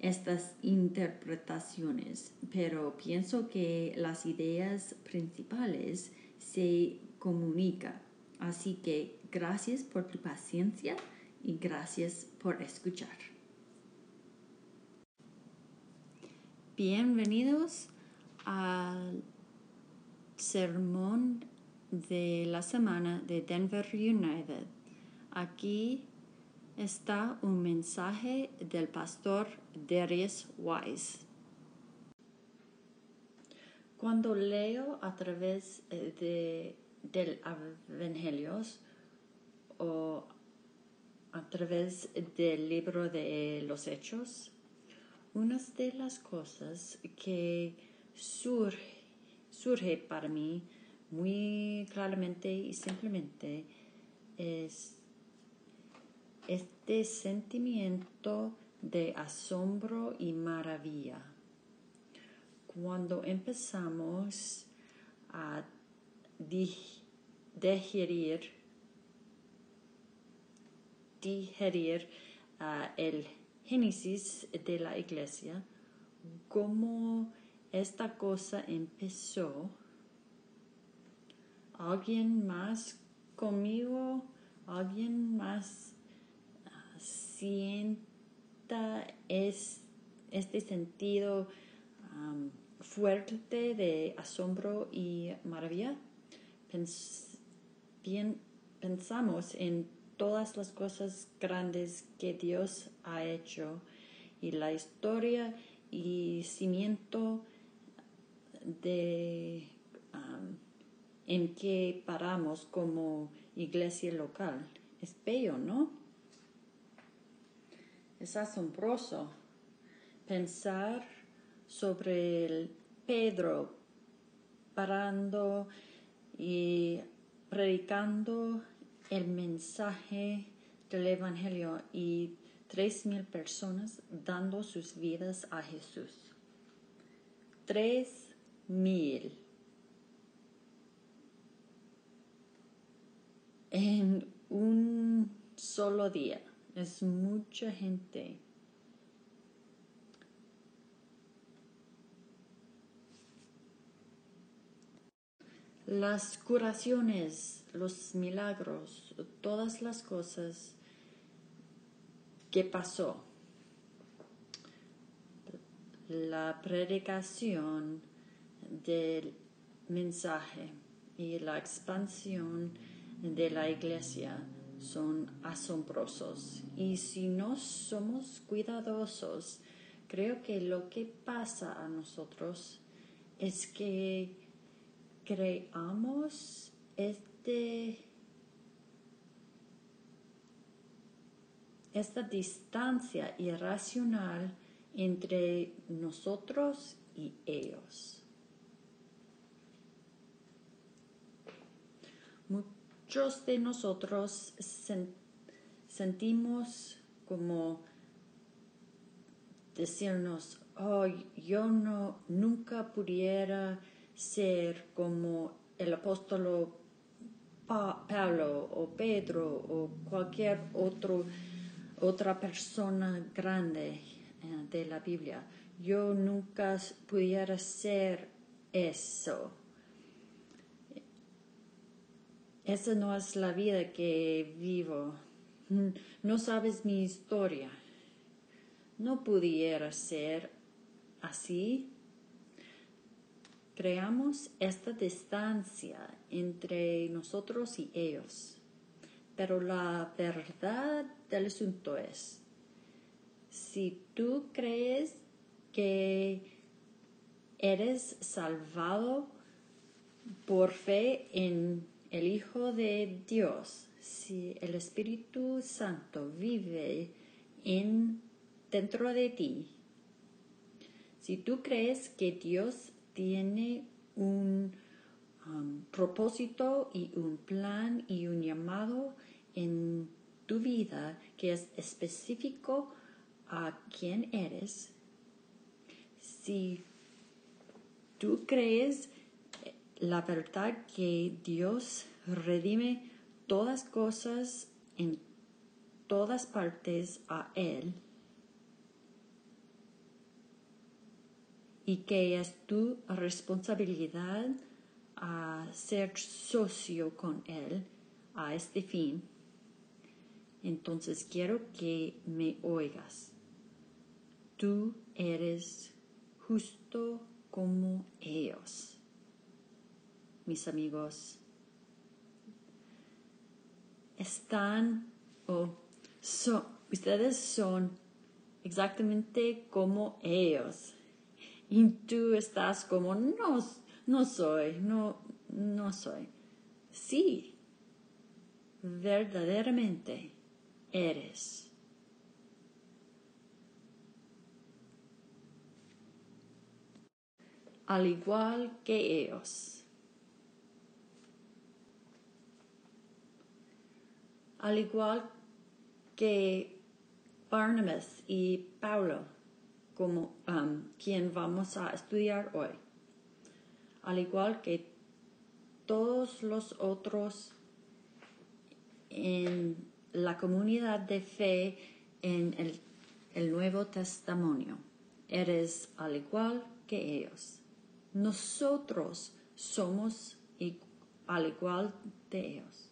estas interpretaciones, pero pienso que las ideas principales se comunican. Así que gracias por tu paciencia y gracias por escuchar. Bienvenidos al sermón de la semana de Denver United. Aquí está un mensaje del pastor Darius Wise. Cuando leo a través eh, de, del Evangelio o a través del libro de los Hechos, una de las cosas que surge, surge para mí muy claramente y simplemente es este sentimiento de asombro y maravilla. Cuando empezamos a digerir, digerir ah, el Génesis de la iglesia, cómo esta cosa empezó, alguien más conmigo, alguien más sienta es, este sentido fuerte de asombro y maravilla. pensamos en todas las cosas grandes que Dios ha hecho y la historia y cimiento de en que paramos como iglesia local. Es bello, ¿no? Es asombroso pensar sobre el Pedro parando y predicando el mensaje del Evangelio y tres mil personas dando sus vidas a Jesús. Tres mil. En un solo día. Es mucha gente. Las curaciones, los milagros, todas las cosas que pasó. La predicación del mensaje y la expansión de la iglesia son asombrosos. Y si no somos cuidadosos, creo que lo que pasa a nosotros es que creamos este esta distancia irracional entre nosotros y ellos. Muchos de nosotros sentimos como decirnos, oh, yo no, nunca pudiera ser como el apóstol Pablo o Pedro o cualquier otro, otra persona grande eh, de la Biblia. Yo nunca pudiera ser eso. Esa no es la vida que vivo. No sabes mi historia. No pudiera ser Así, creamos esta distancia entre nosotros y ellos. Pero la verdad del asunto es, si tú crees que eres salvado por fe en el Hijo de Dios, si el Espíritu Santo vive en, dentro de ti, si tú crees que Dios tiene un um, propósito y un plan y un llamado en tu vida que es específico a quién eres, si tú crees la verdad que Dios redime todas cosas en todas partes a Él. Y que es tu responsabilidad a ser socio con Él a este fin, entonces quiero que me oigas. Tú eres justo como ellos, mis amigos. Están o son, ustedes son exactamente como ellos. Y tú estás como, no, no soy, no, no soy. Sí, verdaderamente eres. Al igual que ellos. Al igual que Barnabas y Paulo, como um, quien vamos a estudiar hoy. Al igual que todos los otros en la comunidad de fe en el, el Nuevo Testamento. Eres al igual que ellos. Nosotros somos al igual de ellos.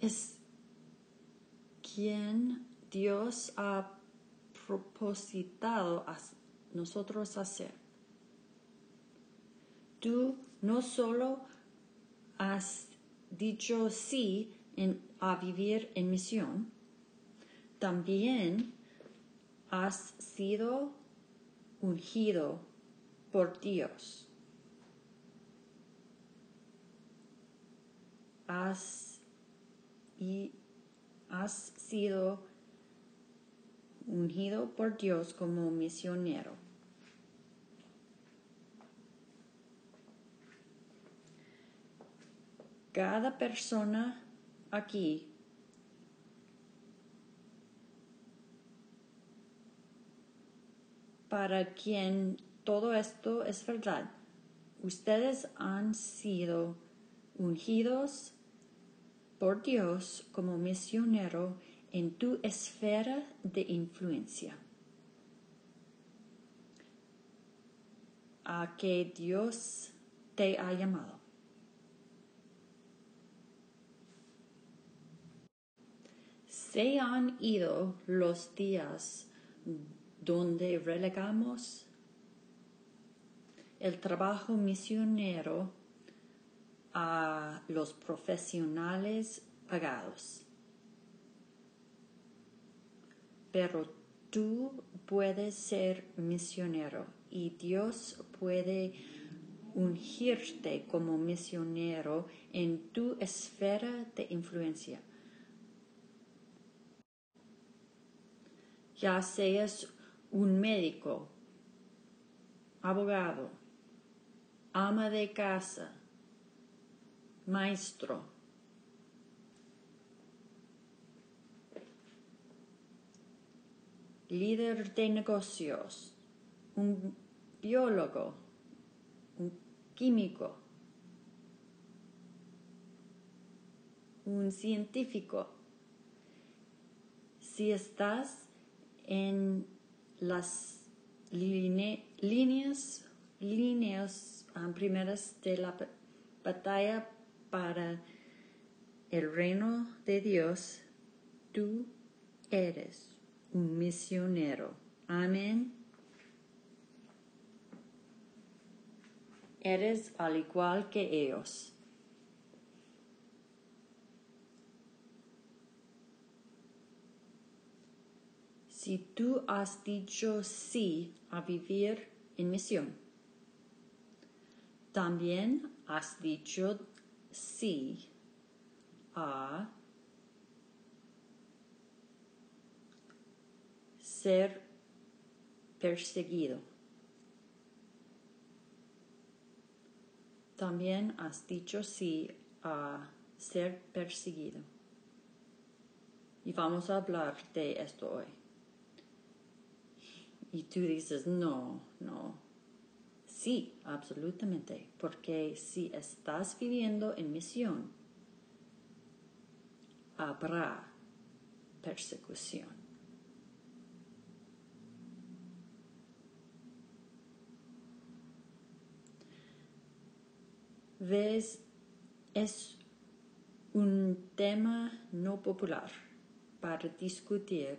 Es quien Dios ha propositado a nosotros hacer. Tú no solo has dicho sí a vivir en misión, también has sido ungido por Dios. Has, y has sido ungido por Dios como misionero. cada persona aquí para quien todo esto es verdad. Ustedes han sido ungidos por Dios como misionero en tu esfera de influencia. A que Dios te ha llamado. Se han ido los días donde relegamos el trabajo misionero a los profesionales pagados. Pero tú puedes ser misionero y Dios puede ungirte como misionero en tu esfera de influencia. ya seas un médico, abogado, ama de casa, maestro, líder de negocios, un biólogo, un químico, un científico. Si estás en las líneas, líneas um, primeras de la batalla para el reino de Dios, tú eres un misionero. Amén. Eres al igual que ellos. Si tú has dicho sí a vivir en misión, también has dicho sí a ser perseguido. También has dicho sí a ser perseguido. Y vamos a hablar de esto hoy. Y tú dices, no, no. Sí, absolutamente. Porque si estás viviendo en misión, habrá persecución. ves, es un tema no popular para discutir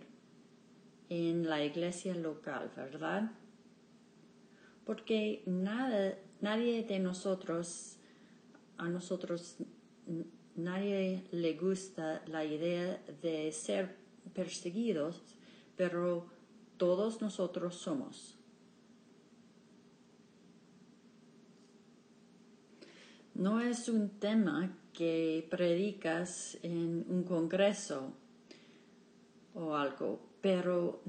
en la iglesia local, ¿verdad? Porque nada, nadie de nosotros, a nosotros, nadie le gusta la idea de ser perseguidos, pero todos nosotros somos. no es un tema que predicas en un congreso o algo, pero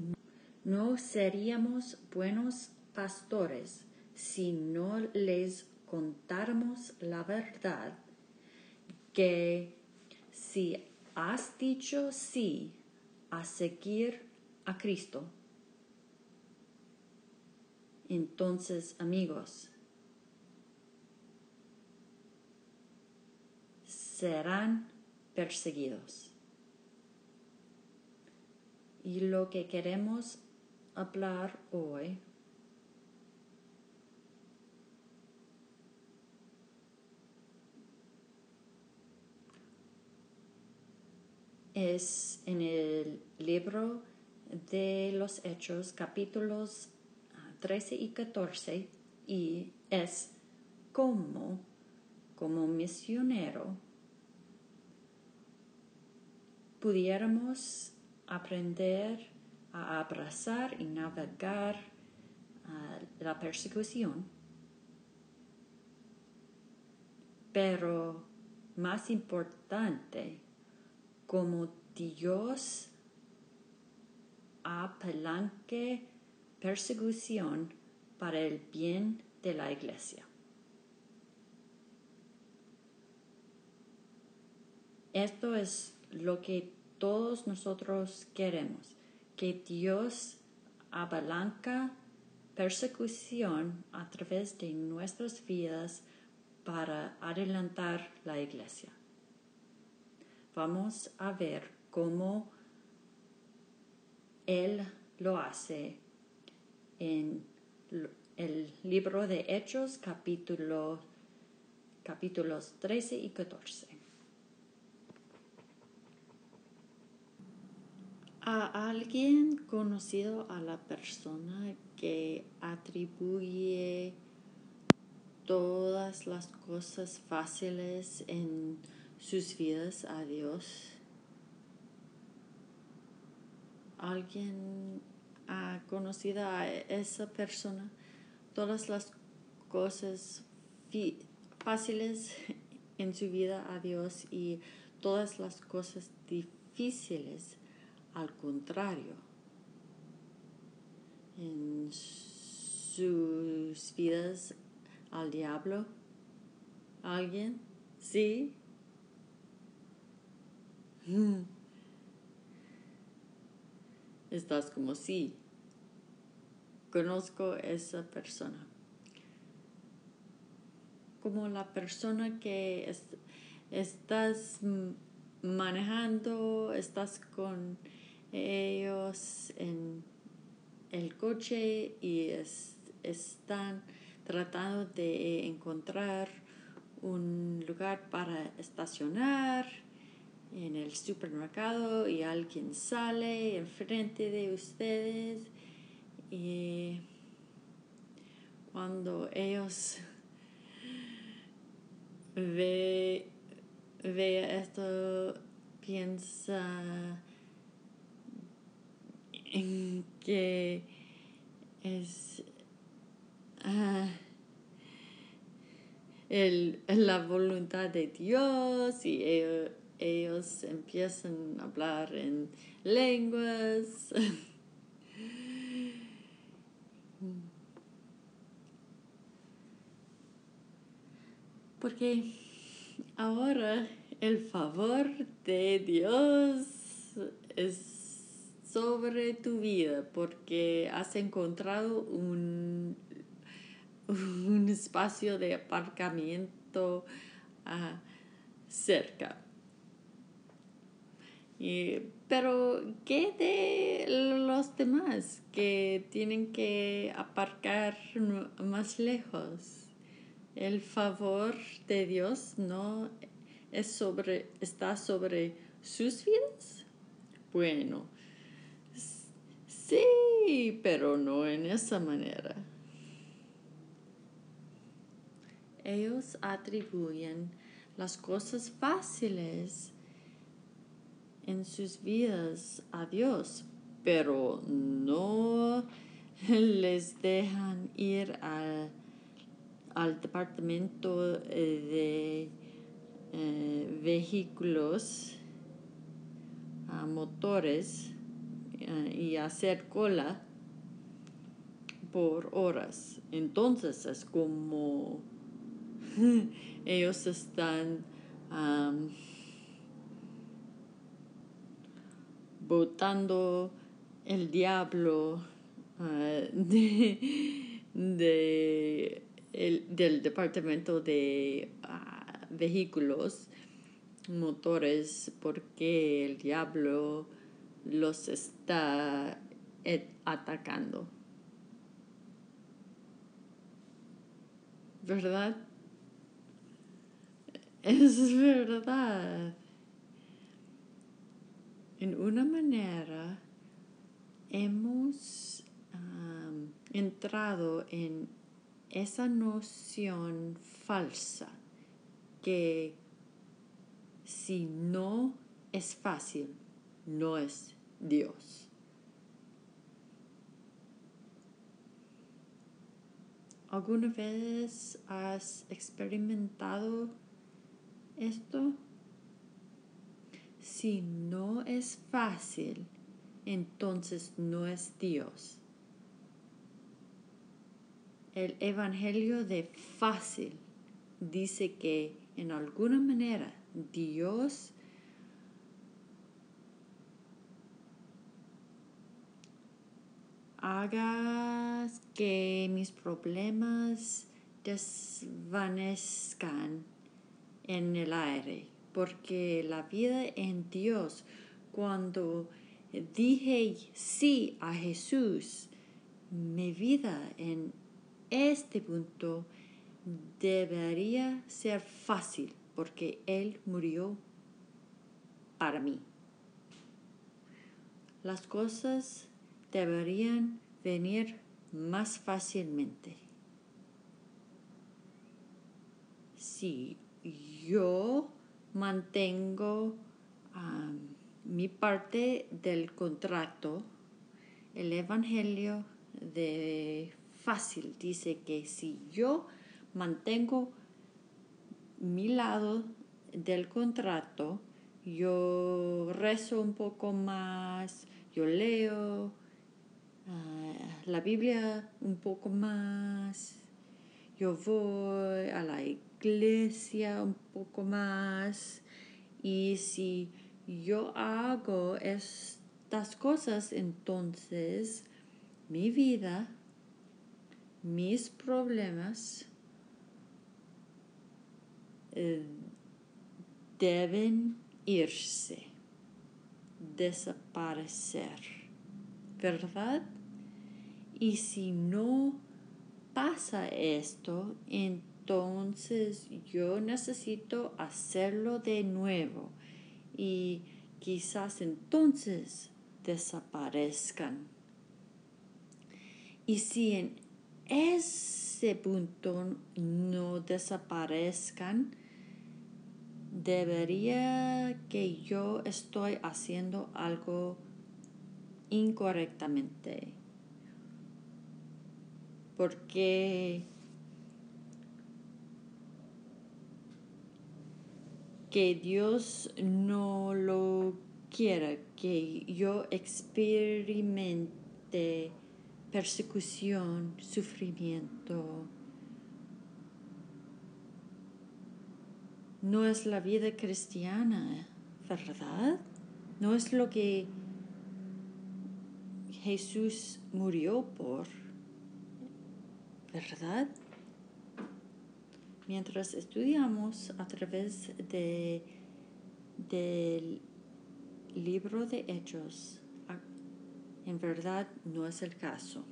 no seríamos buenos pastores si no les contáramos la verdad que si has dicho sí a seguir a Cristo, entonces amigos, serán perseguidos. Y lo que queremos hablar hoy es en el libro de los Hechos, capítulos 13 y 14, y es como, como misionero, pudiéramos aprender a abrazar y navegar la persecución, pero más importante, como Dios apalanque persecución para el bien de la iglesia. Esto es lo que todos nosotros queremos, que Dios abalanca persecución a través de nuestras vidas para adelantar la iglesia. Vamos a ver cómo Él lo hace en el libro de Hechos capítulo, capítulos 13 y 14. a alguien conocido a la persona que atribuye todas las cosas fáciles en sus vidas a Dios. Alguien ha conocido a esa persona todas las cosas fáciles en su vida a Dios y todas las cosas difíciles al contrario, en sus vidas al diablo, alguien, sí. Estás como sí. Conozco esa persona. Como la persona que estás manejando, estás con ellos en el coche y están tratando de encontrar un lugar para estacionar en el supermercado y alguien sale enfrente de ustedes y cuando ellos ve, ve esto piensa en que es ah, el, la voluntad de Dios y ellos, empiezan a hablar en lenguas. Porque ahora el favor de Dios es sobre tu vida porque has encontrado un un espacio de aparcamiento ah, cerca. Pero, ¿qué de los demás que tienen que aparcar más lejos? El favor de Dios no es sobre, está sobre sus vidas. Bueno, sí, pero no en esa manera. ellos atribuyen las cosas fáciles en sus vidas a Dios, pero no les dejan ir al, departamento de eh, vehículos a motores eh, y hacer cola por horas. Entonces es como ellos están el diablo ah, de, del departamento de ah, vehículos motores porque el diablo los está atacando. ¿Verdad? Es verdad. En una manera hemos entrado en esa noción falsa que si no es fácil, no es Dios. ¿Alguna vez has experimentado esto? Si no es fácil, entonces no es Dios. El Evangelio de fácil dice que en alguna manera Dios haga que mis problemas desvanezcan en el aire, porque la vida en Dios, cuando dije sí a Jesús, mi vida en este punto debería ser fácil, porque Él murió para mí. Las cosas deberían venir más fácilmente. Si yo mantengo mi parte del contrato. El Evangelio de fácil dice que si yo mantengo mi lado del contrato, yo rezo un poco más, yo leo ah, la Biblia un poco más, yo voy a la iglesia iglesia un poco más y si yo hago estas cosas, entonces mi vida, mis problemas eh, deben irse, desaparecer, ¿verdad? Y si no pasa esto, entonces entonces yo necesito hacerlo de nuevo y quizás entonces desaparezcan. Y si en ese punto no desaparezcan, debería que yo estoy haciendo algo incorrectamente. Porque que Dios no lo quiera, que yo experimente persecución, sufrimiento. No es la vida cristiana, ¿verdad? No es lo que Jesús murió por, ¿verdad? Mientras estudiamos a través de, del libro de Hechos, en verdad no es el caso.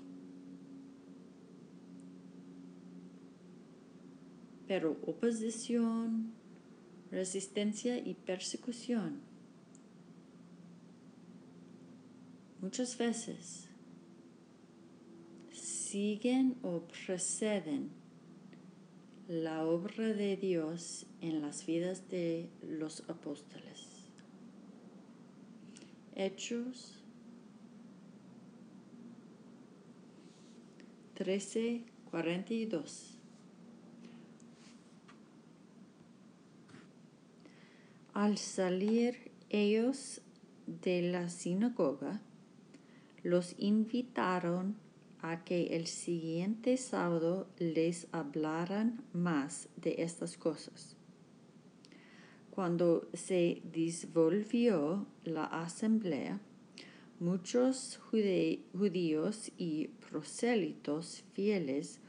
Pero oposición, resistencia y persecución muchas veces siguen o preceden la obra de Dios en las vidas de los apóstoles. Hechos 13:42. Al salir ellos de la sinagoga, los invitaron a que el siguiente sábado les hablaran más de estas cosas. Cuando se disvolvió la asamblea, muchos judíos y prosélitos fieles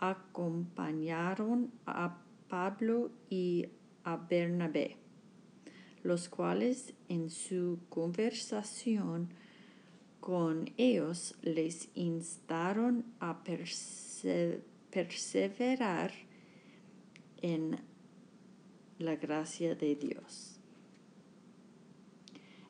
acompañaron a Pablo y a Bernabé, los cuales en su conversación con ellos les instaron a perseverar en la gracia de Dios.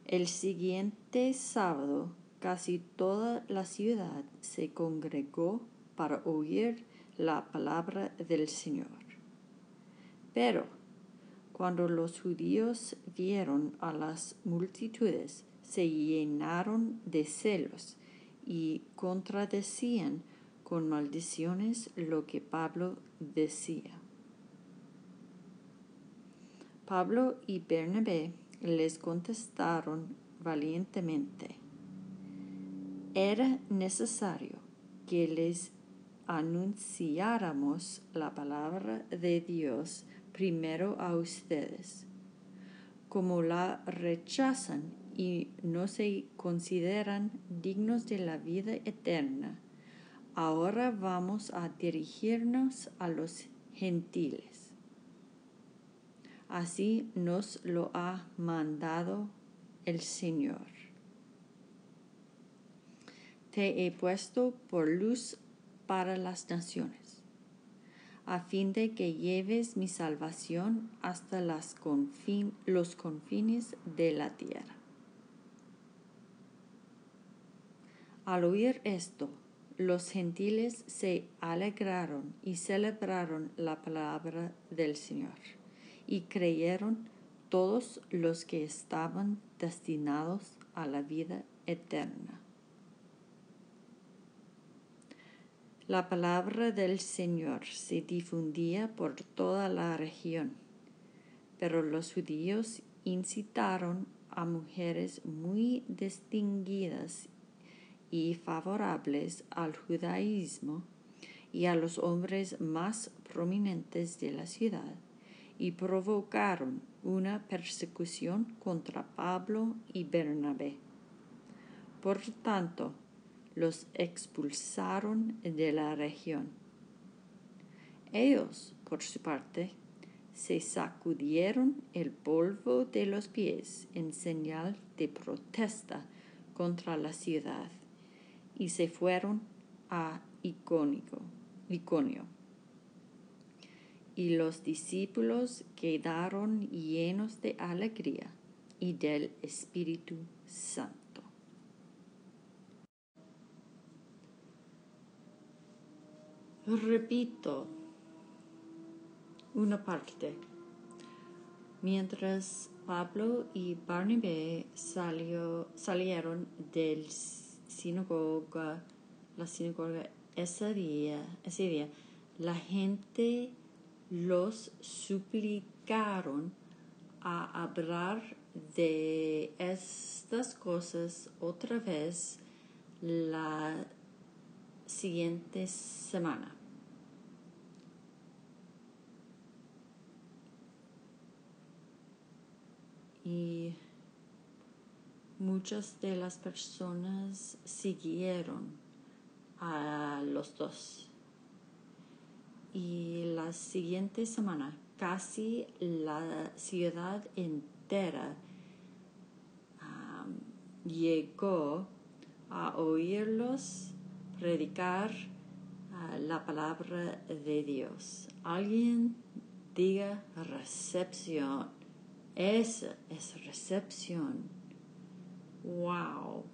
El siguiente sábado casi toda la ciudad se congregó para oír la palabra del Señor. Pero cuando los judíos vieron a las multitudes, se llenaron de celos y contradecían con maldiciones lo que Pablo decía. Pablo y Bernabé les contestaron valientemente. Era necesario que les anunciáramos la palabra de Dios primero a ustedes. Como la rechazan y no se consideran dignos de la vida eterna, ahora vamos a dirigirnos a los gentiles. Así nos lo ha mandado el Señor. Te he puesto por luz para las naciones, a fin de que lleves mi salvación hasta los confines de la tierra. Al oír esto, los gentiles se alegraron y celebraron la palabra del Señor, y creyeron todos los que estaban destinados a la vida eterna. La palabra del Señor se difundía por toda la región, pero los judíos incitaron a mujeres muy distinguidas y favorables al judaísmo y a los hombres más prominentes de la ciudad y provocaron una persecución contra Pablo y Bernabé. Por tanto, los expulsaron de la región. Ellos, por su parte, se sacudieron el polvo de los pies en señal de protesta contra la ciudad y se fueron a Iconio. Y los discípulos quedaron llenos de alegría y del Espíritu Santo. Repito una parte. Mientras Pablo y Barnabé salió, salieron del sinagoga, la sinagoga ese día, ese día, la gente los suplicaron a hablar de estas cosas otra vez la siguiente semana. Y muchas de las personas siguieron a los dos. Y la siguiente semana casi la ciudad entera llegó a oírlos predicar la palabra de Dios. Alguien diga recepción. Esa es recepción. Wow.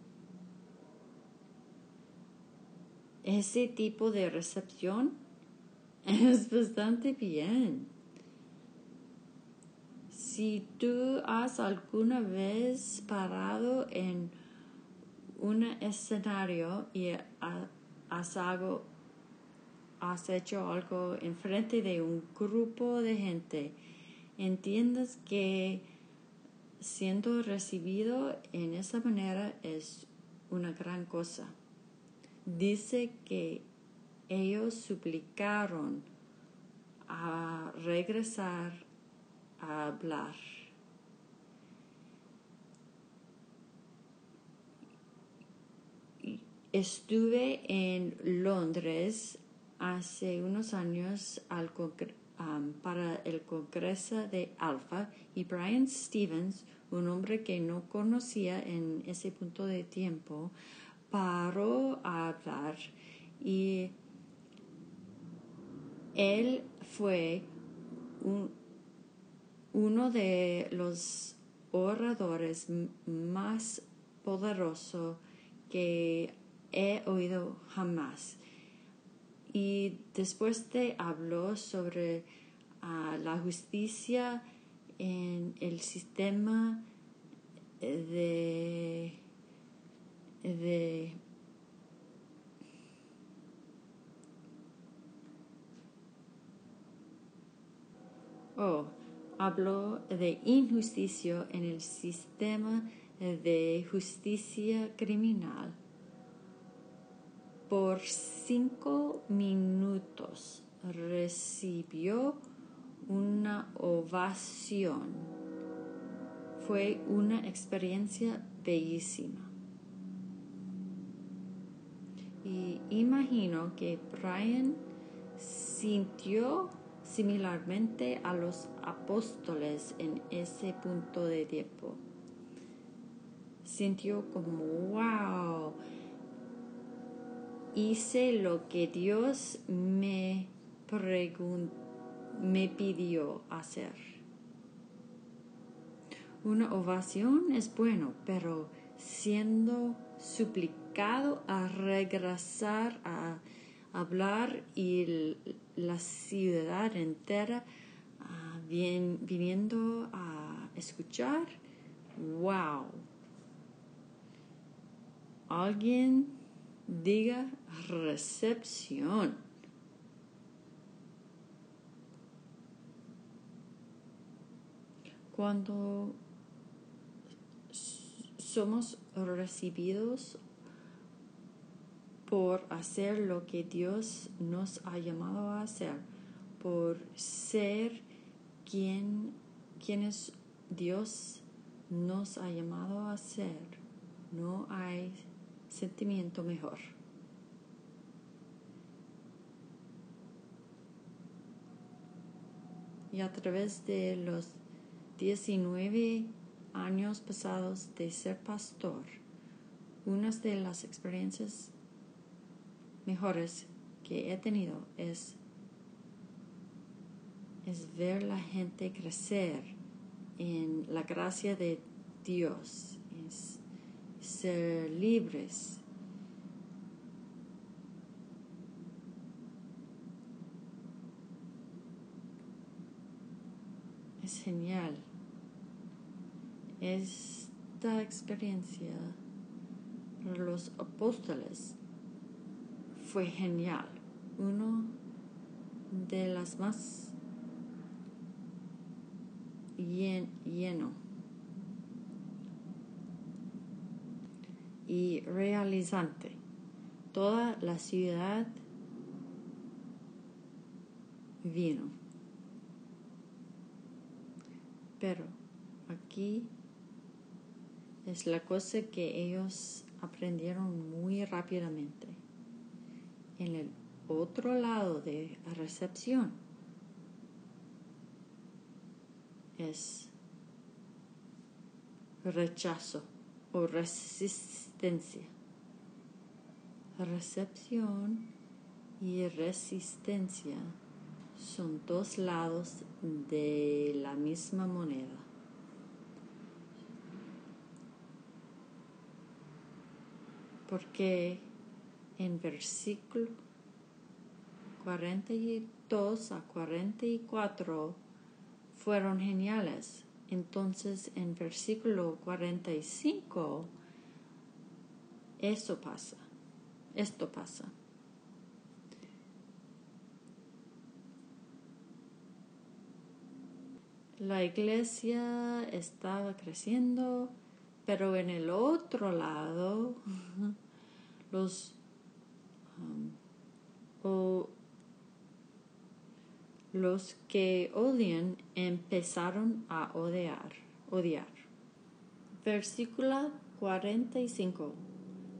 Ese tipo de recepción es bastante bien. Si tú has alguna vez parado en un escenario y has, has hecho algo en frente de un grupo de gente, entiendes que siendo recibido en esa manera es una gran cosa. Dice que ellos suplicaron a regresar a hablar. Estuve en Londres hace unos años para el Congreso de Alfa y Brian Stevens, un hombre que no conocía en ese punto de tiempo, paró a hablar y él fue un, uno de los oradores más poderosos que he oído jamás. Y después de habló sobre ah, la justicia en el sistema de, de oh, habló de injusticia en el sistema de justicia criminal. Por cinco minutos recibió una ovación. Fue una experiencia bellísima. Y imagino que Brian sintió similarmente a los apóstoles en ese punto de tiempo. Sintió como, wow, hice lo que Dios me, me pidió hacer. Una ovación es bueno, pero siendo suplicado a regresar a hablar y la ciudad entera ah, viniendo a escuchar. ¡Wow! Alguien diga recepción. Cuando somos recibidos por hacer lo que Dios nos ha llamado a hacer, por ser quien, quienes Dios nos ha llamado a ser. No hay sentimiento mejor. Y a través de los 19 años pasados de ser pastor, una de las experiencias mejores que he tenido es, es ver la gente crecer en la gracia de Dios, ser libres. Es genial. Esta experiencia para los apóstoles fue genial. Uno de las más lleno y realizante. Toda la ciudad vino. Pero aquí es la cosa que ellos aprendieron muy rápidamente. En el otro lado de recepción es rechazo resistencia. Recepción y resistencia son dos lados de la misma moneda. Porque en versículo 42 a 44 fueron geniales. Entonces en versículo 45 eso pasa. Esto pasa. La iglesia estaba creciendo, pero en el otro lado los um, los que odian empezaron a odiar, odiar. Versículo 45.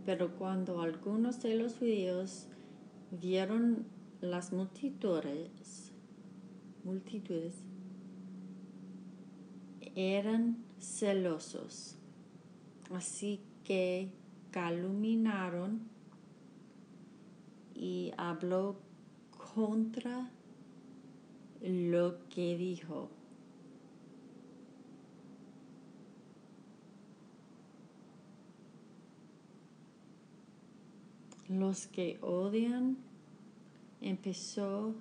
Pero cuando algunos de los judíos vieron las multitudes, multitudes, eran celosos. Así que calumniaron y habló contra lo que dijo. Los que odian empezó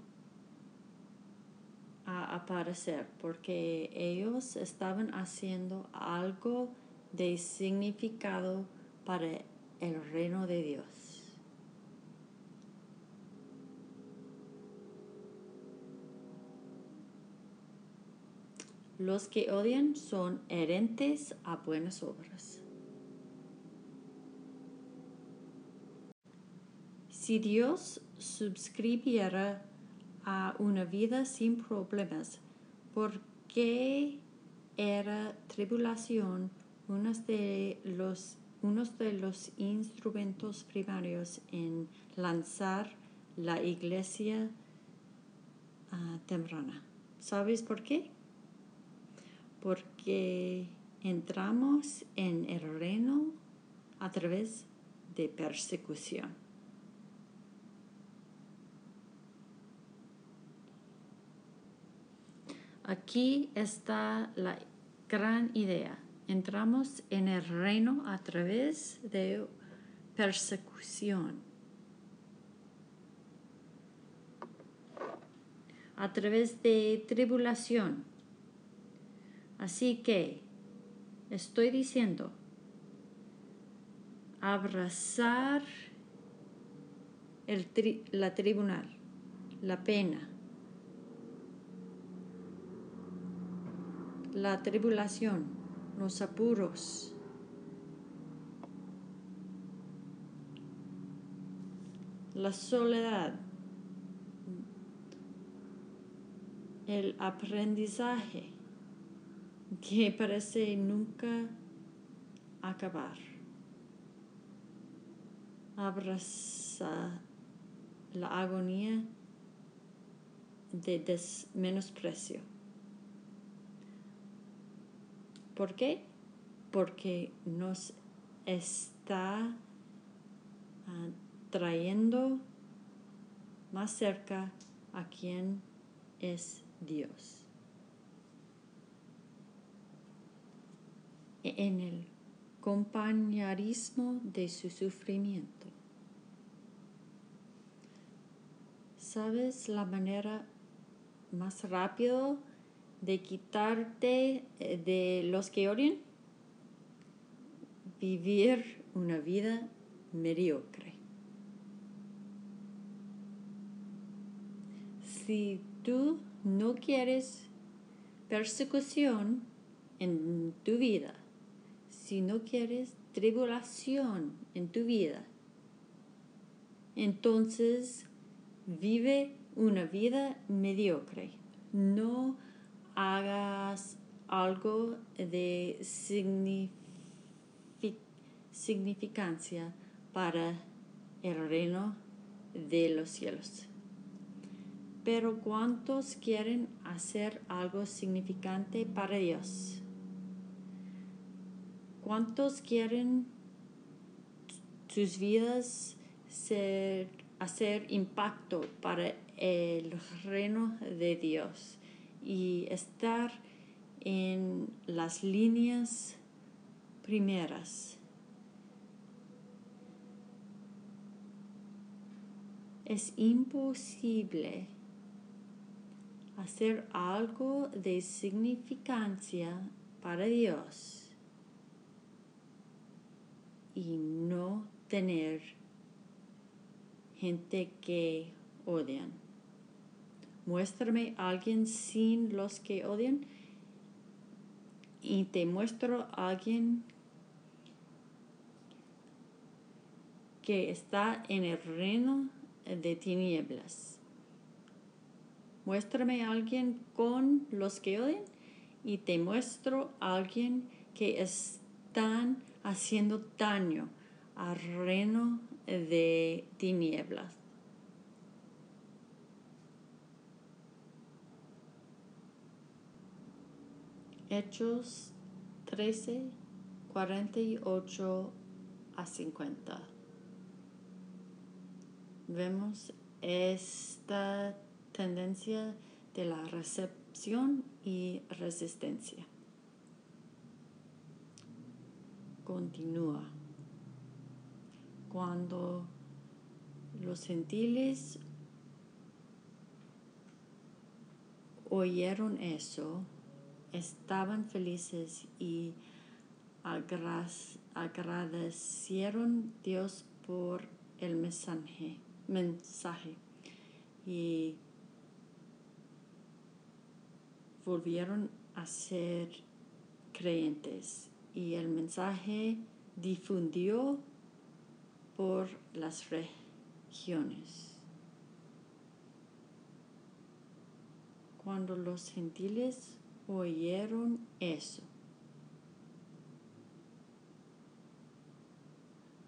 a aparecer porque ellos estaban haciendo algo de significado para el reino de Dios. Los que odian son herentes a buenas obras. Si Dios suscribiera a una vida sin problemas, ¿por qué era tribulación uno de los, unos de los instrumentos primarios en lanzar la iglesia uh, temprana? ¿Sabes por qué? Porque entramos en el reino a través de persecución. Aquí está la gran idea. Entramos en el reino a través de persecución. A través de tribulación Así que estoy diciendo, abrazar el la tribunal, la pena, la tribulación, los apuros. La soledad, el aprendizaje, que parece nunca acabar. Abraza la agonía de menosprecio. ¿Por qué? Porque nos está ah, trayendo más cerca a quien es Dios. En el compañerismo de su sufrimiento. ¿Sabes la manera más rápida de quitarte eh, de los que odian? Vivir una vida mediocre. Si tú no quieres persecución en tu vida, si no quieres tribulación en tu vida, entonces vive una vida mediocre. No hagas algo de significancia para el reino de los cielos. Pero ¿cuántos quieren hacer algo significante para Dios? ¿Cuántos quieren sus vidas ser, hacer impacto para el reino de Dios y estar en las líneas primeras? Es imposible hacer algo de significancia para Dios y no tener gente que odian. Muéstrame a alguien sin los que odian y te muestro a alguien que está en el reino de tinieblas. Muéstrame a alguien con los que odian y te muestro a alguien que están haciendo daño al reino de tinieblas. Hechos 13, 48 a 50. Vemos esta tendencia de la recepción y resistencia. Continúa. Cuando los gentiles oyeron eso, estaban felices y agradecieron Dios por el mensaje, mensaje y volvieron a ser creyentes y el mensaje difundió por las regiones. Cuando los gentiles oyeron eso,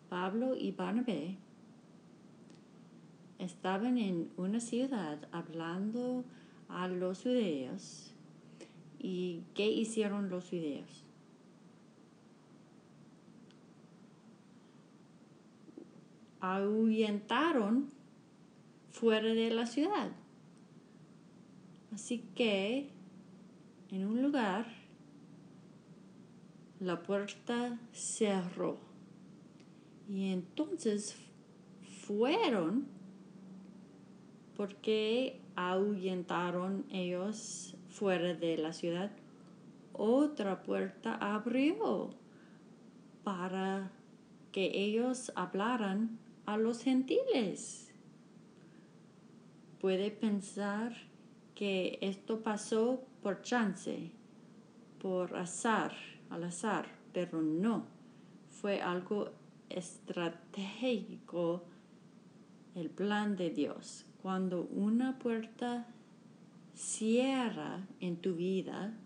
Pablo y Barnabé estaban en una ciudad hablando a los judíos ¿Y qué hicieron los judíos? Ahuyentaron fuera de la ciudad. Así que en un lugar la puerta cerró y entonces fueron porque ahuyentaron ellos fuera de la ciudad, otra puerta abrió para que ellos hablaran a los gentiles. Puede pensar que esto pasó por chance, por azar, al azar, pero no, fue algo estratégico el plan de Dios. Cuando una puerta cierra en tu vida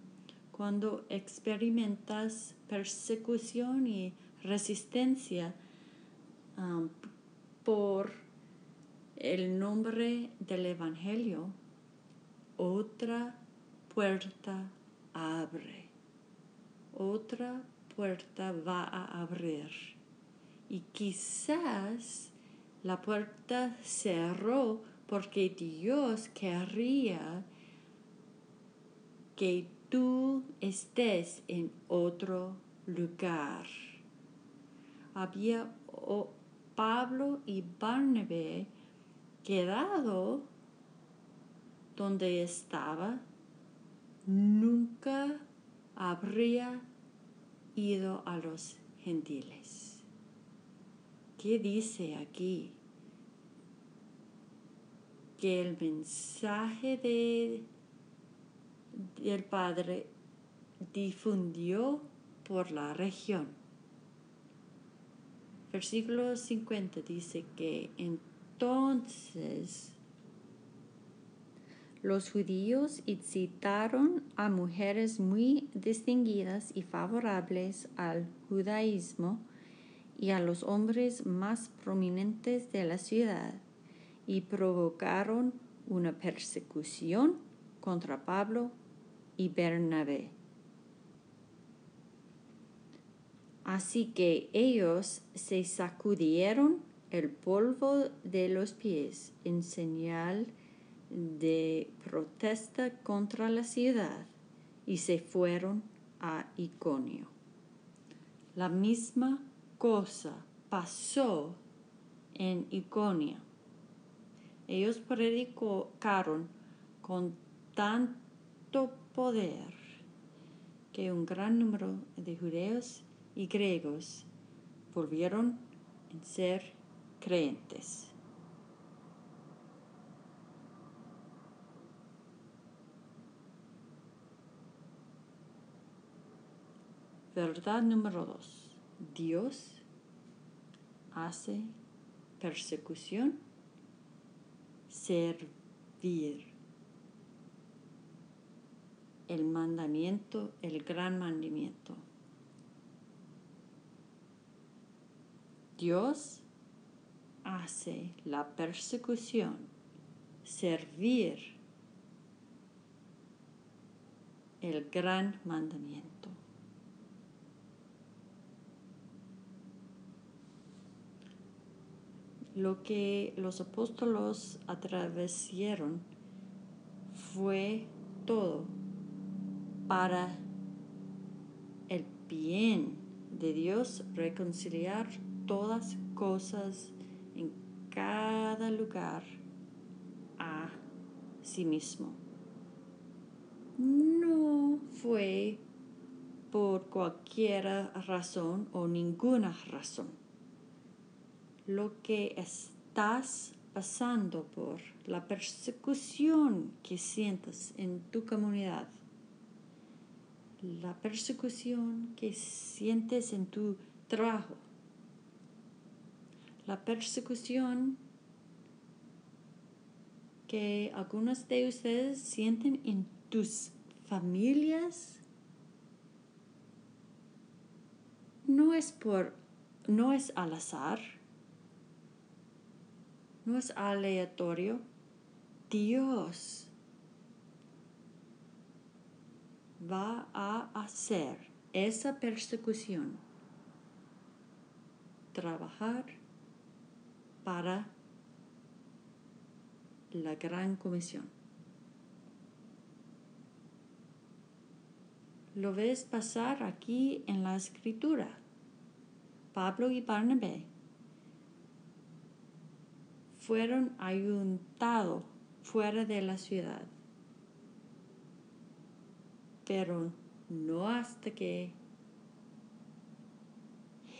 cuando experimentas persecución y resistencia um, por el nombre del Evangelio, otra puerta abre, otra puerta va a abrir. Y quizás la puerta cerró porque Dios querría que tú estés en otro lugar. Había Pablo y Barnabé quedado donde estaba, nunca habría ido a los gentiles. ¿Qué dice aquí? Que el mensaje de, del Padre difundió por la región. Versículo 50 dice que entonces los judíos incitaron a mujeres muy distinguidas y favorables al judaísmo y a los hombres más prominentes de la ciudad y provocaron una persecución contra Pablo y Bernabé. Así que ellos se sacudieron el polvo de los pies en señal de protesta contra la ciudad y se fueron a Iconio. La misma cosa pasó en Iconio. Ellos predicaron con tanto poder que un gran número de judíos y griegos volvieron a ser creyentes. Verdad número dos. Dios hace persecución servir. El mandamiento, el gran mandamiento. Dios hace la persecución servir el gran mandamiento. Lo que los apóstolos atravesaron fue todo para el bien de Dios reconciliar todas cosas en cada lugar a sí mismo. No fue por cualquier razón o ninguna razón lo que estás pasando por, la persecución que sientes en tu comunidad, la persecución que sientes en tu trabajo, la persecución que algunos de ustedes sienten en tus familias, no es por, no es al azar no es aleatorio. Dios va a hacer esa persecución trabajar para la gran comisión. Lo ves pasar aquí en la escritura. Pablo y Barnabé fueron ayuntados fuera de la ciudad, pero no hasta que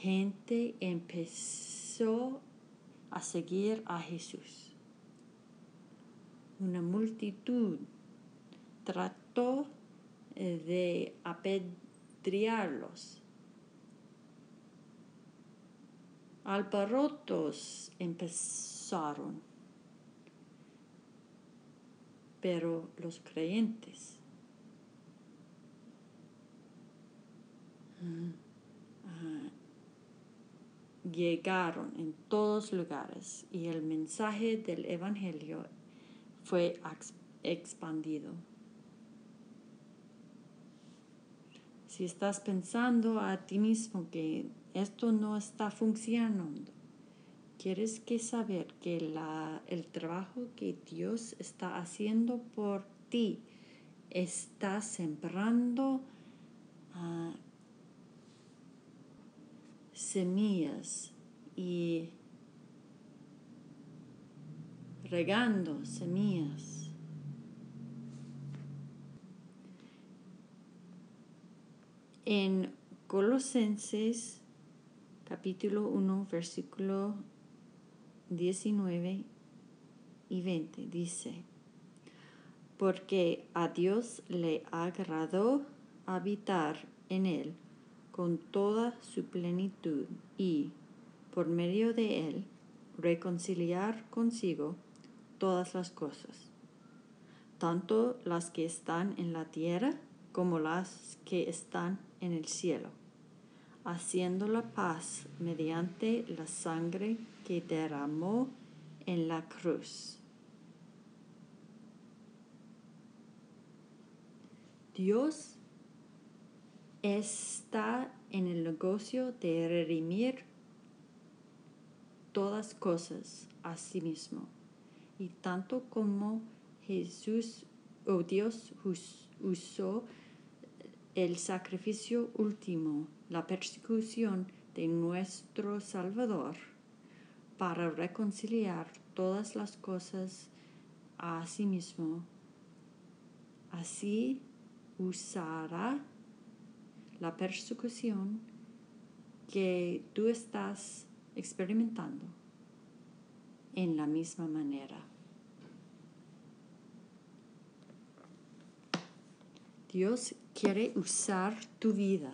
gente empezó a seguir a Jesús. Una multitud trató eh, de apedrearlos. Albarotos empezó pero los creyentes ah, llegaron en todos lugares y el mensaje del Evangelio fue expandido. Si estás pensando a ti mismo que esto no está funcionando, quieres que saber que el trabajo que Dios está haciendo por ti está sembrando ah, semillas y regando semillas. En Colosenses capítulo 1 versículo 19 y 20 dice, porque a Dios le agradó habitar en él con toda su plenitud y, por medio de él, reconciliar consigo todas las cosas, tanto las que están en la tierra como las que están en el cielo, haciendo la paz mediante la sangre que derramó en la cruz. Dios está en el negocio de redimir todas cosas a sí mismo. Y tanto como Jesús o Dios usó el sacrificio último, la persecución de nuestro Salvador, para reconciliar todas las cosas a sí mismo, así usará la persecución que tú estás experimentando en la misma manera. Dios quiere usar tu vida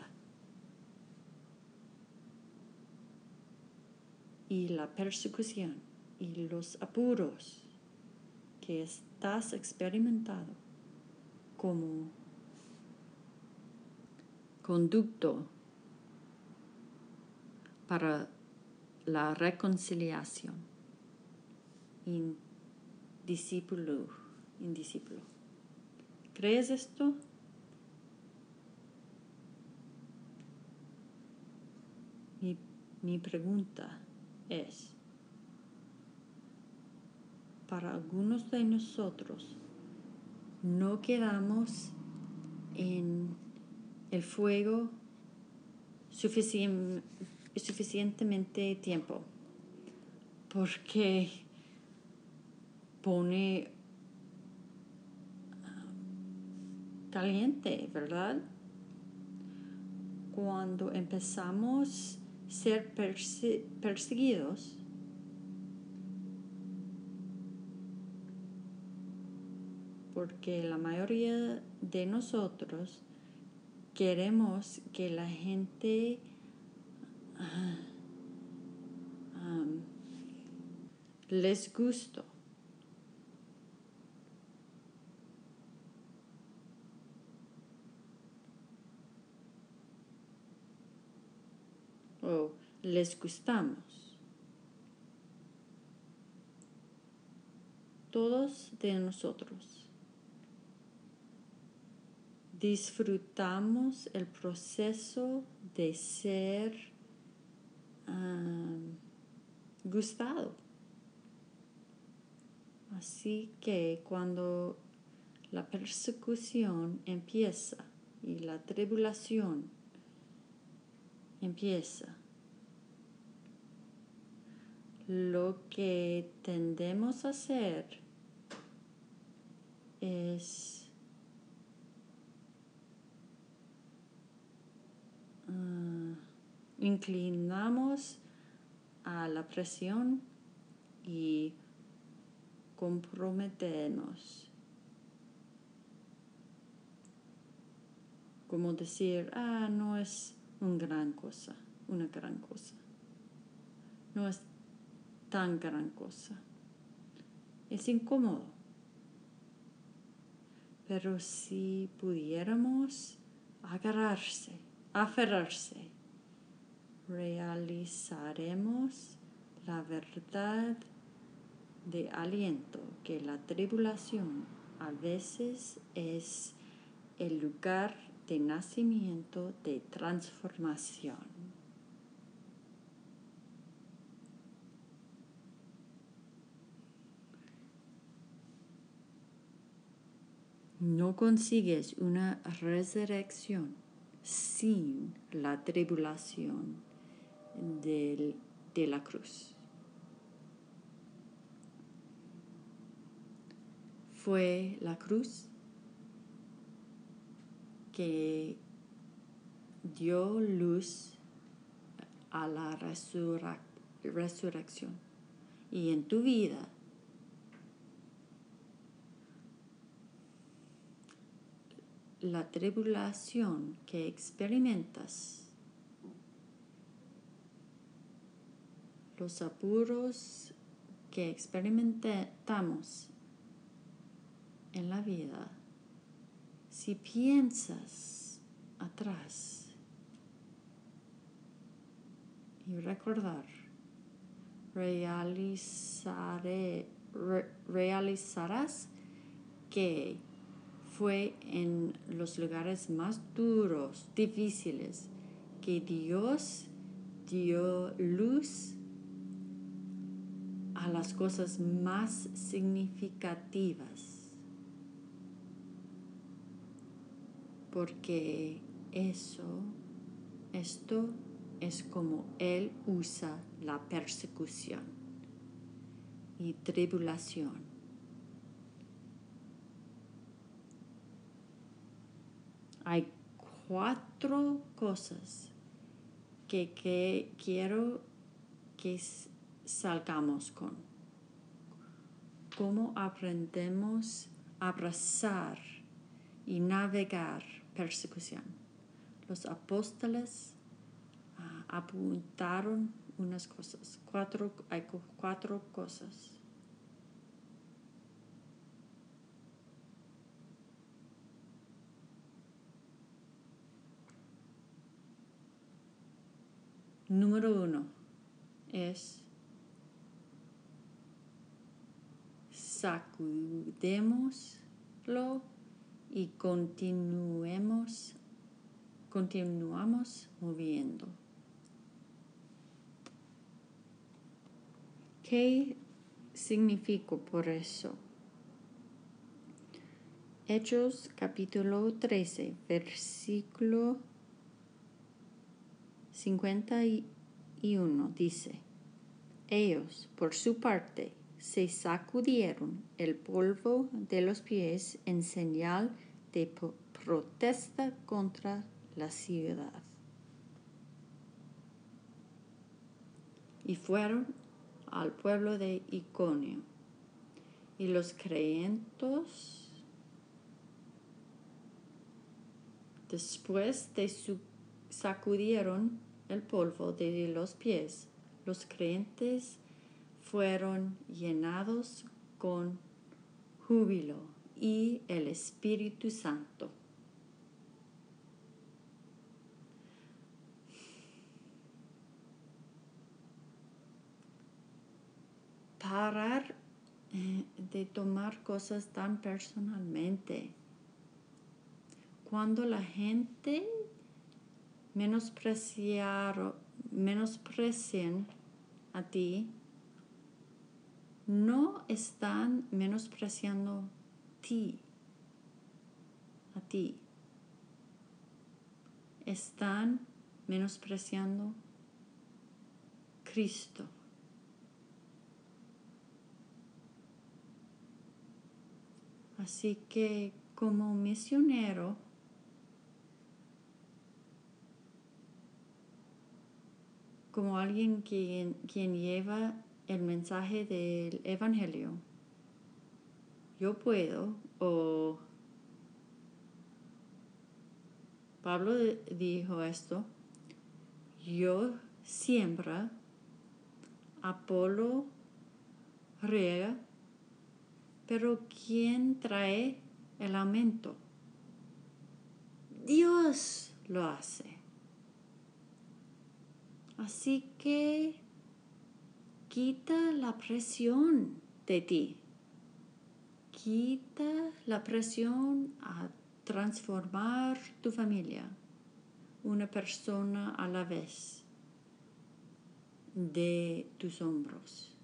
y la persecución y los apuros que estás experimentando como conducto para la reconciliación en discípulo, en discípulo. ¿Crees esto? Mi, mi pregunta es, para algunos de nosotros, no quedamos en el fuego suficientemente tiempo porque pone ah, caliente, ¿verdad? Cuando empezamos a ser perseguidos, porque la mayoría de nosotros queremos que la gente ah, les guste. o les gustamos. Todos de nosotros disfrutamos el proceso de ser gustado. Así que cuando la persecución empieza y la tribulación empieza, lo que tendemos a hacer es Ah, inclinamos a la presión y comprometemos. Como decir, ah, no es una gran cosa, una gran cosa. No es tan gran cosa. Es incómodo. Pero si pudiéramos agarrarse aferrarse. Realizaremos la verdad de aliento que la tribulación a veces es el lugar de nacimiento de transformación. No consigues una resurrección sin la tribulación del- de la cruz. Fue la cruz que dio luz a la resurrección. Y en tu vida, la tribulación que experimentas, los apuros que experimentamos en la vida, si piensas atrás y recordar, realizaré, re- realizarás que fue en los lugares más duros, difíciles, que Dios dio luz a las cosas más significativas. Porque eso, esto es como Él usa la persecución y tribulación. Hay cuatro cosas que, que quiero que salgamos con. Cómo aprendemos a abrazar y navegar persecución. Los apóstoles ah, apuntaron unas cosas, cuatro, hay cu- cuatro cosas. Número uno es sacudémoslo y continuemos, continuamos moviendo. ¿Qué significa por eso? Hechos capítulo 13, versículo 51 dice, ellos, por su parte, se sacudieron el polvo de los pies en señal de protesta contra la ciudad. Y fueron al pueblo de Iconio. Y los creyentes, después de su sacudieron el polvo de los pies, los creyentes fueron llenados con júbilo y el Espíritu Santo. Parar eh, de tomar cosas tan personalmente. Cuando la gente menospreciar, menosprecian a ti, no están menospreciando ti, a ti. Están menospreciando Cristo. Así que como misionero, como alguien quien, quien lleva el mensaje del Evangelio, yo puedo, o Pablo dijo esto, yo siembra, Apolo riega, pero ¿quién trae el aumento? Dios lo hace. Así que quita la presión de ti. Quita la presión a transformar tu familia, una persona a la vez, de tus hombros.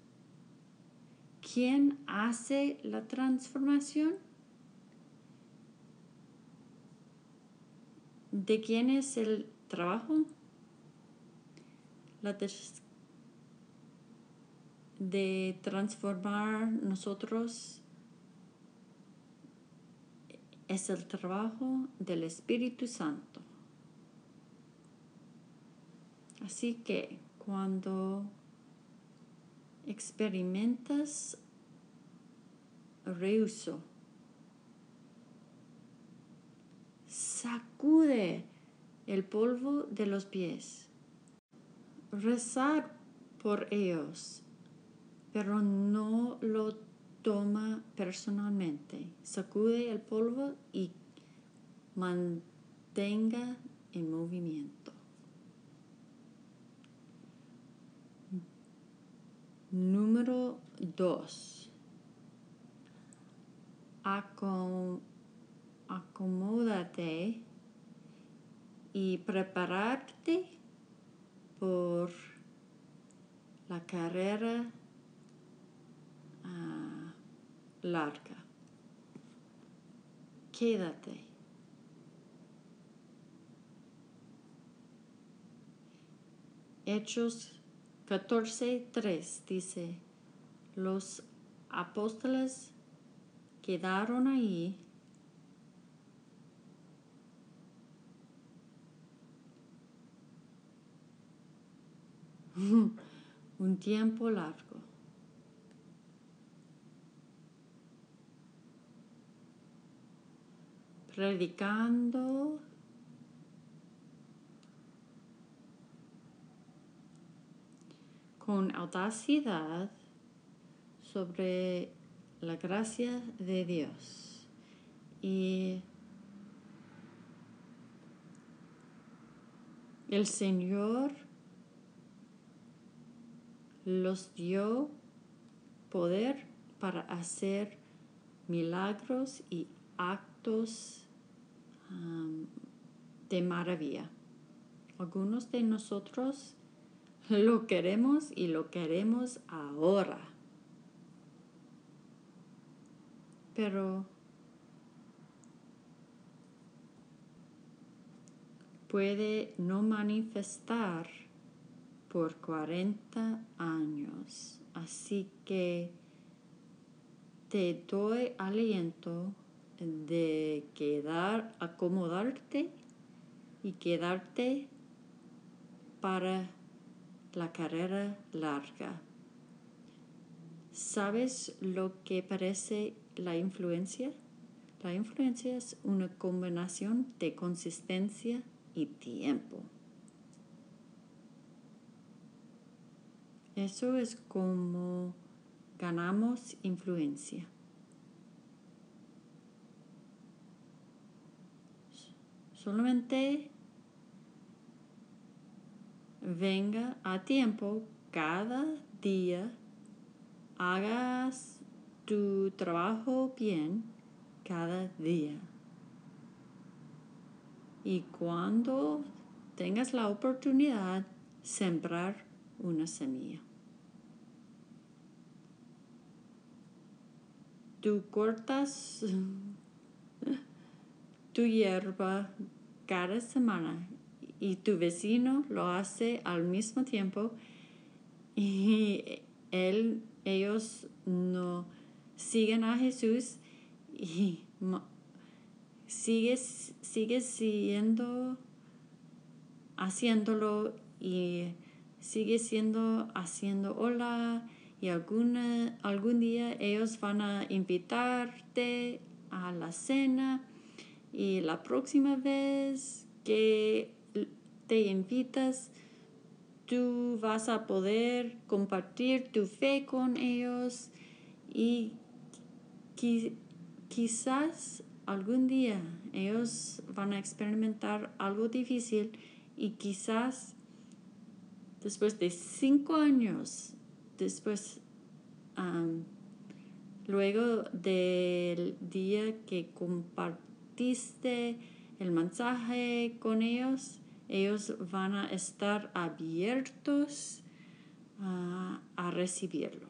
¿Quién hace la transformación? ¿De quién es el trabajo? La de transformar nosotros es el trabajo del Espíritu Santo. Así que cuando experimentas reuso, sacude el polvo de los pies, rezar por ellos, pero no lo toma personalmente. Sacude el polvo y mantenga en movimiento. Número dos. Acom- acomódate y prepararte por la carrera ah, larga. Quédate. Hechos 14:3 dice, los apóstoles quedaron ahí un tiempo largo. Predicando con audacidad sobre la gracia de Dios. Y el Señor los dio poder para hacer milagros y actos de maravilla. Algunos de nosotros lo queremos y lo queremos ahora. Pero puede no manifestar por 40 años. Así que te doy aliento de quedar, acomodarte y quedarte para la carrera larga. ¿Sabes lo que parece la influencia? La influencia es una combinación de consistencia y tiempo. Eso es como ganamos influencia. Solamente venga a tiempo cada día, hagas tu trabajo bien cada día. Y cuando tengas la oportunidad, sembrar una semilla. Tú cortas tu hierba cada semana y tu vecino lo hace al mismo tiempo y él, ellos no siguen a Jesús y sigue, sigue siendo haciéndolo y sigue siendo haciendo hola y algún día ellos van a invitarte a la cena y la próxima vez que te invitas tú vas a poder compartir tu fe con ellos y quizás algún día ellos van a experimentar algo difícil y quizás después de cinco años, después, luego del día que compartiste el mensaje con ellos, ellos van a estar abiertos uh, a recibirlo.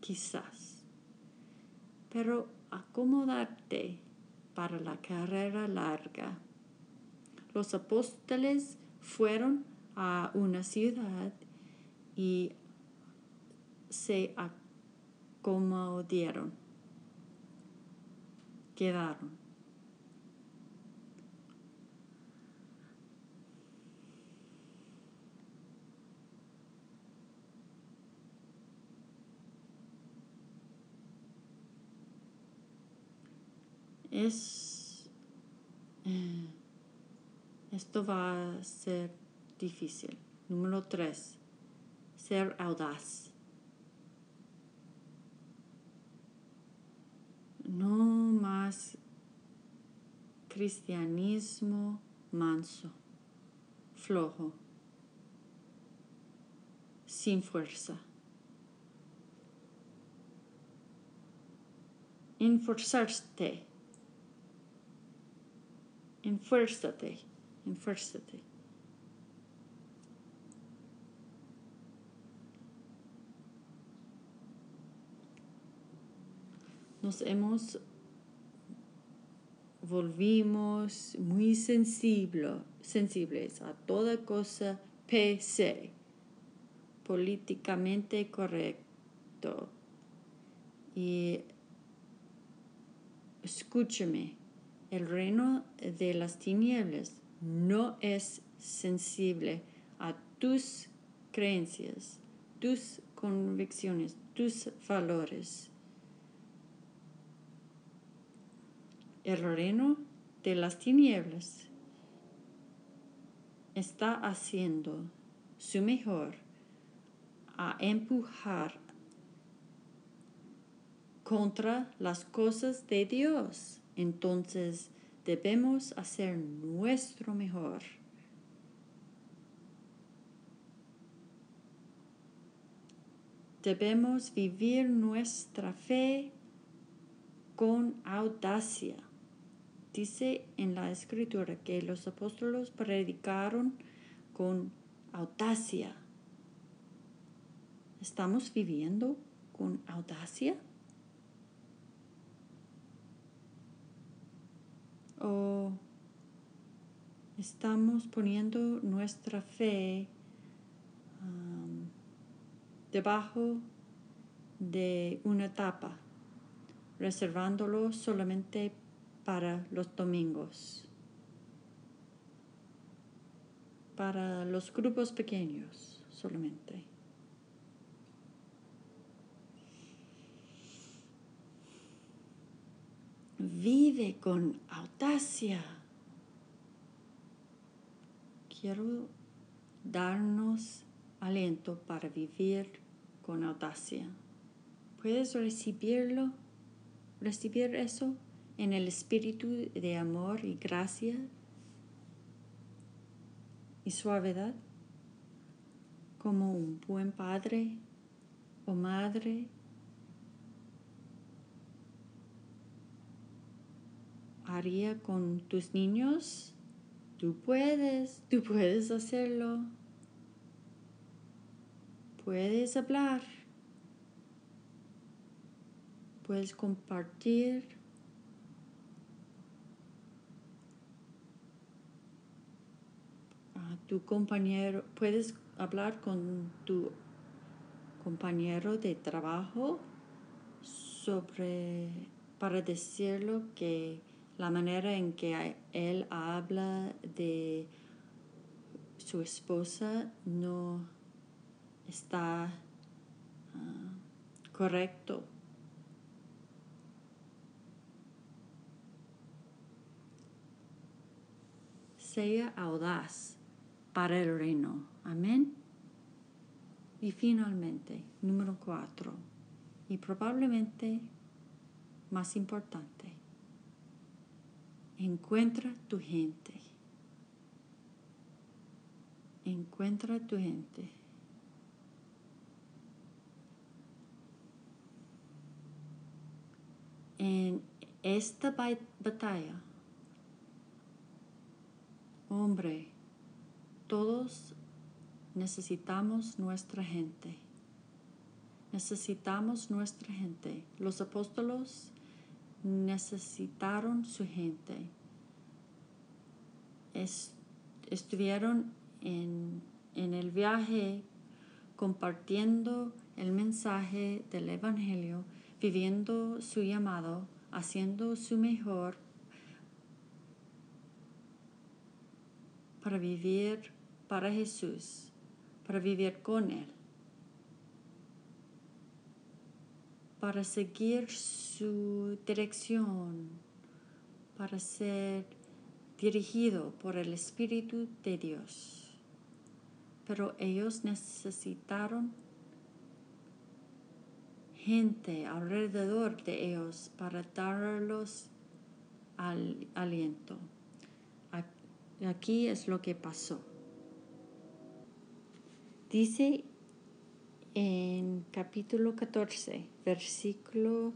Quizás. Pero acomodarte para la carrera larga. Los apóstoles fueron a una ciudad y se acomodaron, quedaron. Es, eh, esto va a ser difícil. Número tres, ser audaz. No más cristianismo manso, flojo, sin fuerza. Enforzarte. Enfuérzate. Enfuérzate. Nos hemos volvimos muy sensible, sensibles a toda cosa PC, políticamente correcto. Y escúchame, el reino de las tinieblas no es sensible a tus creencias, tus convicciones, tus valores. El reino de las tinieblas está haciendo su mejor a empujar contra las cosas de Dios. Entonces debemos hacer nuestro mejor. Debemos vivir nuestra fe con audacia. Dice en la escritura que los apóstoles predicaron con audacia. ¿Estamos viviendo con audacia? ¿O estamos poniendo nuestra fe um, debajo de una tapa, reservándolo solamente para los domingos, para los grupos pequeños solamente. Vive con audacia. Quiero darnos aliento para vivir con audacia. ¿Puedes recibirlo? ¿Recibir eso? En el espíritu de amor y gracia y suavidad como un buen padre o madre haría con tus niños, tú puedes, tú puedes hacerlo. Puedes hablar. Puedes compartir tu compañero, puedes hablar con tu compañero de trabajo sobre, para decirlo que la manera en que él habla de su esposa no está ah, correcto. Sea audaz para el reino. Amén. Y finalmente, número cuatro, y probablemente más importante, encuentra tu gente. Encuentra tu gente. En esta batalla, hombre, todos necesitamos nuestra gente. Necesitamos nuestra gente. Los apóstolos necesitaron su gente. estuvieron en en el viaje compartiendo el mensaje del Evangelio, viviendo su llamado, haciendo su mejor para vivir para Jesús, para vivir con Él, para seguir su dirección, para ser dirigido por el Espíritu de Dios. Pero ellos necesitaron gente alrededor de ellos para darlos al aliento. Aquí es lo que pasó. Dice en capítulo 14, versículo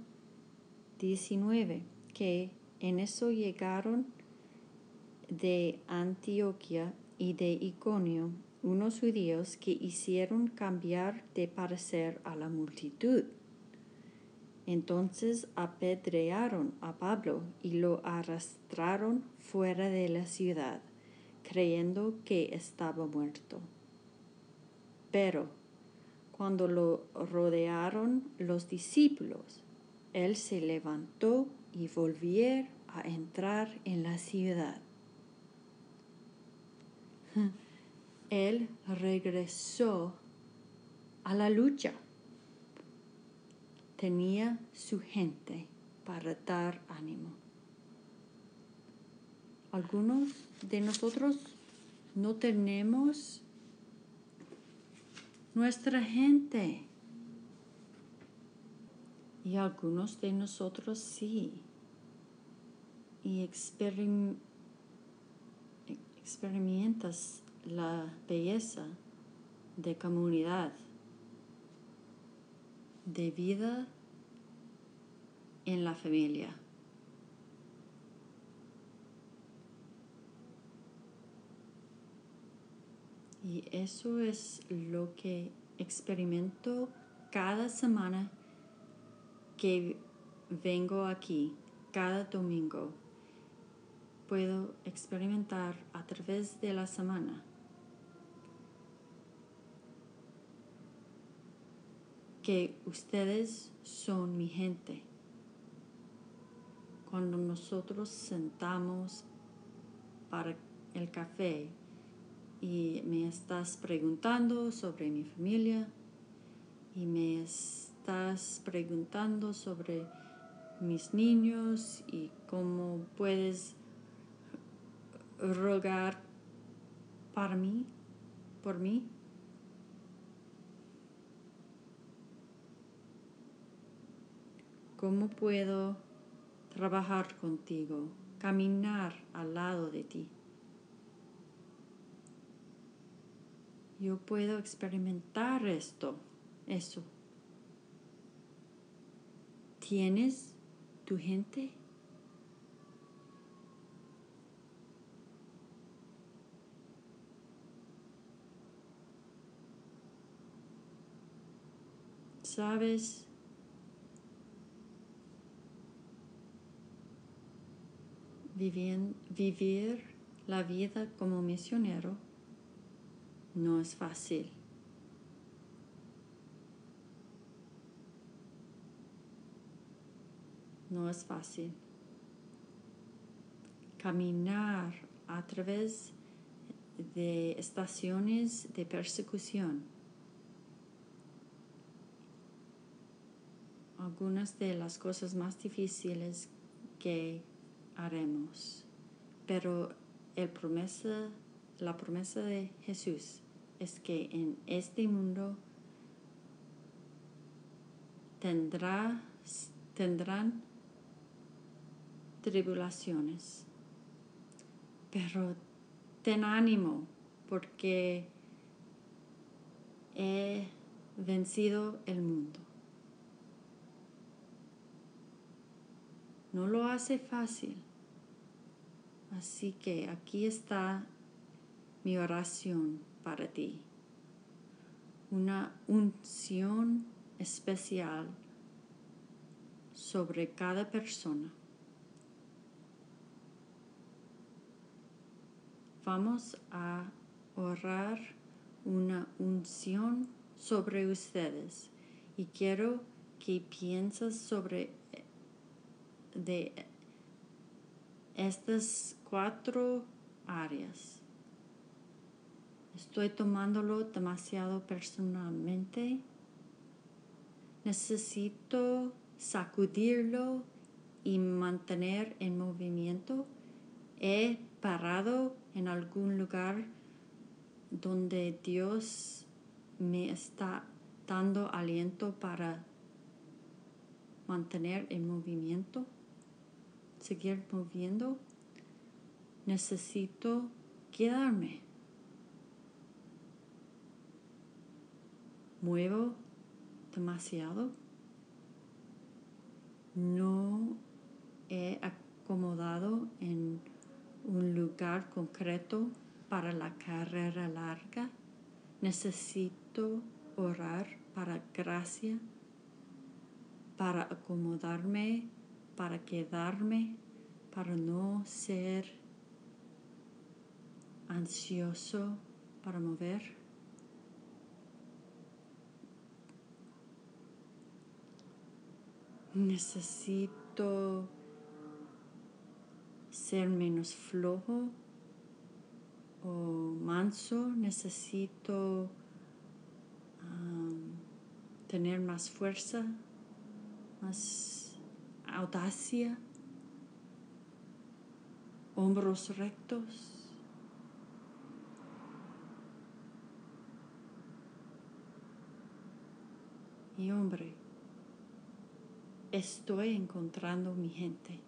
19, que en eso llegaron de Antioquia y de Iconio unos judíos que hicieron cambiar de parecer a la multitud. Entonces apedrearon a Pablo y lo arrastraron fuera de la ciudad, creyendo que estaba muerto. Pero cuando lo rodearon los discípulos, él se levantó y volvió a entrar en la ciudad. Él regresó a la lucha. Tenía su gente para dar ánimo. Algunos de nosotros no tenemos nuestra gente. Y algunos de nosotros sí. Y experimentas la belleza de comunidad, de vida en la familia. Y eso es lo que experimento cada semana que vengo aquí, cada domingo. Puedo experimentar a través de la semana. que ustedes son mi gente. Cuando nosotros sentamos para el café y me estás preguntando sobre mi familia y me estás preguntando sobre mis niños y cómo puedes rogar para mí, por mí. ¿Cómo puedo trabajar contigo, caminar al lado de ti? Yo puedo experimentar esto, eso. ¿Tienes tu gente? ¿Sabes? vivir la vida como misionero no es fácil. No es fácil. Caminar a través de estaciones de persecución. Algunas de las cosas más difíciles que haremos. Pero el promesa, la promesa de Jesús es que en este mundo tendrá, tendrán tribulaciones. Pero ten ánimo porque he vencido el mundo. No lo hace fácil, Así que aquí está mi oración para ti. Una unción especial sobre cada persona. Vamos a orar una unción sobre ustedes y quiero que pienses sobre de estas cuatro áreas. Estoy tomándolo demasiado personalmente. Necesito sacudirlo y mantener en movimiento. He parado en algún lugar donde Dios me está dando aliento para mantener en movimiento, seguir moviendo, necesito quedarme. Muevo demasiado. No he acomodado en un lugar concreto para la carrera larga. Necesito orar para gracia, para acomodarme, para quedarme, para no ser ansioso para mover. Necesito ser menos flojo o manso, necesito tener más fuerza, más audacia, hombros rectos. Y hombre, estoy encontrando mi gente.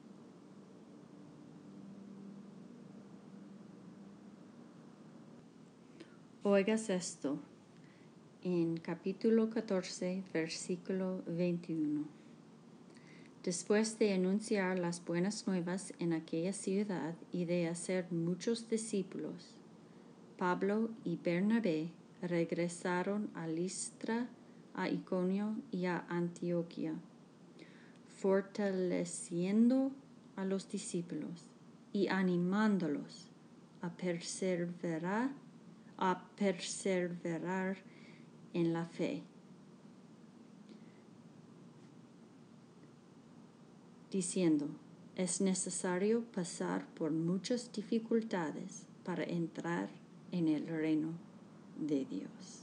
Oigas esto en capítulo 14, versículo 21. Después de anunciar las buenas nuevas en aquella ciudad y de hacer muchos discípulos, Pablo y Bernabé regresaron a Listra, a Iconio y a Antioquia, fortaleciendo a los discípulos y animándolos a perseverar, a perseverar en la fe, diciendo, es necesario pasar por muchas dificultades para entrar en el reino de Dios.